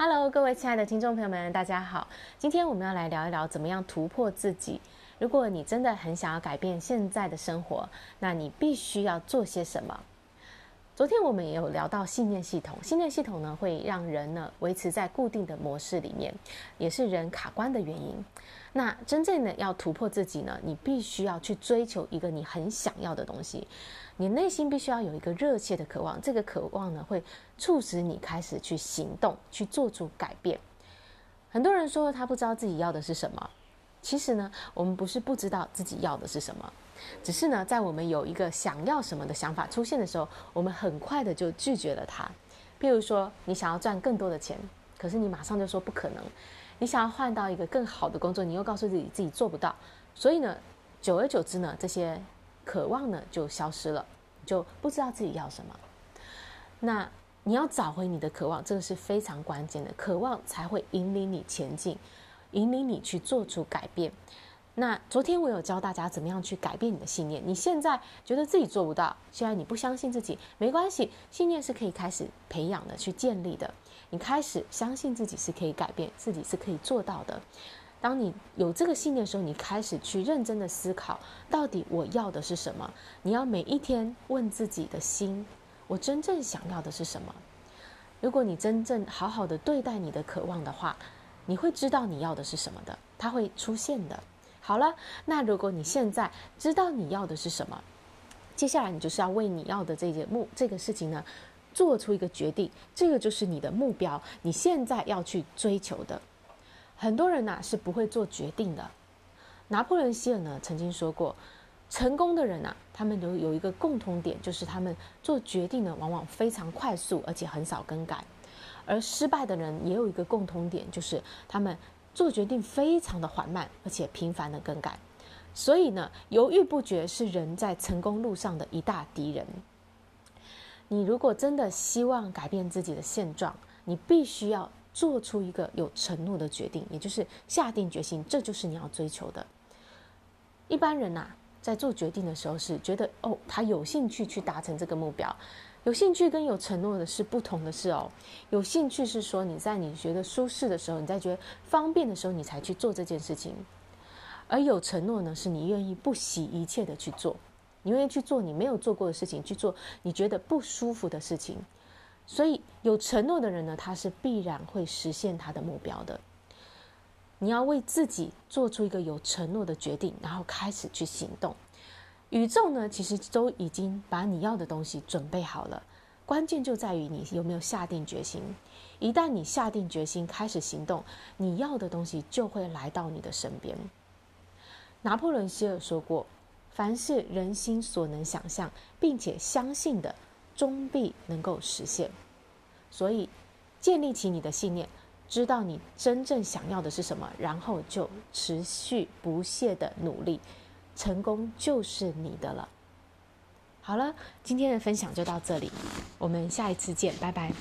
Hello，各位亲爱的听众朋友们，大家好。今天我们要来聊一聊怎么样突破自己。如果你真的很想要改变现在的生活，那你必须要做些什么？昨天我们也有聊到信念系统，信念系统呢会让人呢维持在固定的模式里面，也是人卡关的原因。那真正的要突破自己呢，你必须要去追求一个你很想要的东西。你内心必须要有一个热切的渴望，这个渴望呢，会促使你开始去行动，去做出改变。很多人说他不知道自己要的是什么，其实呢，我们不是不知道自己要的是什么，只是呢，在我们有一个想要什么的想法出现的时候，我们很快的就拒绝了它。譬如说，你想要赚更多的钱，可是你马上就说不可能；你想要换到一个更好的工作，你又告诉自己自己做不到。所以呢，久而久之呢，这些。渴望呢就消失了，就不知道自己要什么。那你要找回你的渴望，这个是非常关键的。渴望才会引领你前进，引领你去做出改变。那昨天我有教大家怎么样去改变你的信念。你现在觉得自己做不到，现在你不相信自己，没关系，信念是可以开始培养的，去建立的。你开始相信自己是可以改变，自己是可以做到的。当你有这个信念的时候，你开始去认真的思考，到底我要的是什么？你要每一天问自己的心，我真正想要的是什么？如果你真正好好的对待你的渴望的话，你会知道你要的是什么的，它会出现的。好了，那如果你现在知道你要的是什么，接下来你就是要为你要的这件目这个事情呢，做出一个决定，这个就是你的目标，你现在要去追求的。很多人呐、是不会做决定的。拿破仑希尔呢曾经说过，成功的人呐、他们都有一个共同点，就是他们做决定呢往往非常快速，而且很少更改；而失败的人也有一个共同点，就是他们做决定非常的缓慢，而且频繁的更改。所以呢，犹豫不决是人在成功路上的一大敌人。你如果真的希望改变自己的现状，你必须要。做出一个有承诺的决定，也就是下定决心，这就是你要追求的。一般人呐、在做决定的时候是觉得哦，他有兴趣去达成这个目标。有兴趣跟有承诺的是不同的事哦。有兴趣是说你在你觉得舒适的时候，你在觉得方便的时候，你才去做这件事情。而有承诺呢，是你愿意不惜一切的去做，你愿意去做你没有做过的事情，去做你觉得不舒服的事情。所以有承诺的人呢，他是必然会实现他的目标的。你要为自己做出一个有承诺的决定，然后开始去行动。宇宙呢，其实都已经把你要的东西准备好了，关键就在于你有没有下定决心。一旦你下定决心开始行动，你要的东西就会来到你的身边。拿破仑希尔说过：“凡是人心所能想象并且相信的。”终必能够实现，所以建立起你的信念，知道你真正想要的是什么，然后就持续不懈的努力，成功就是你的了。好了，今天的分享就到这里，我们下一次见，拜拜。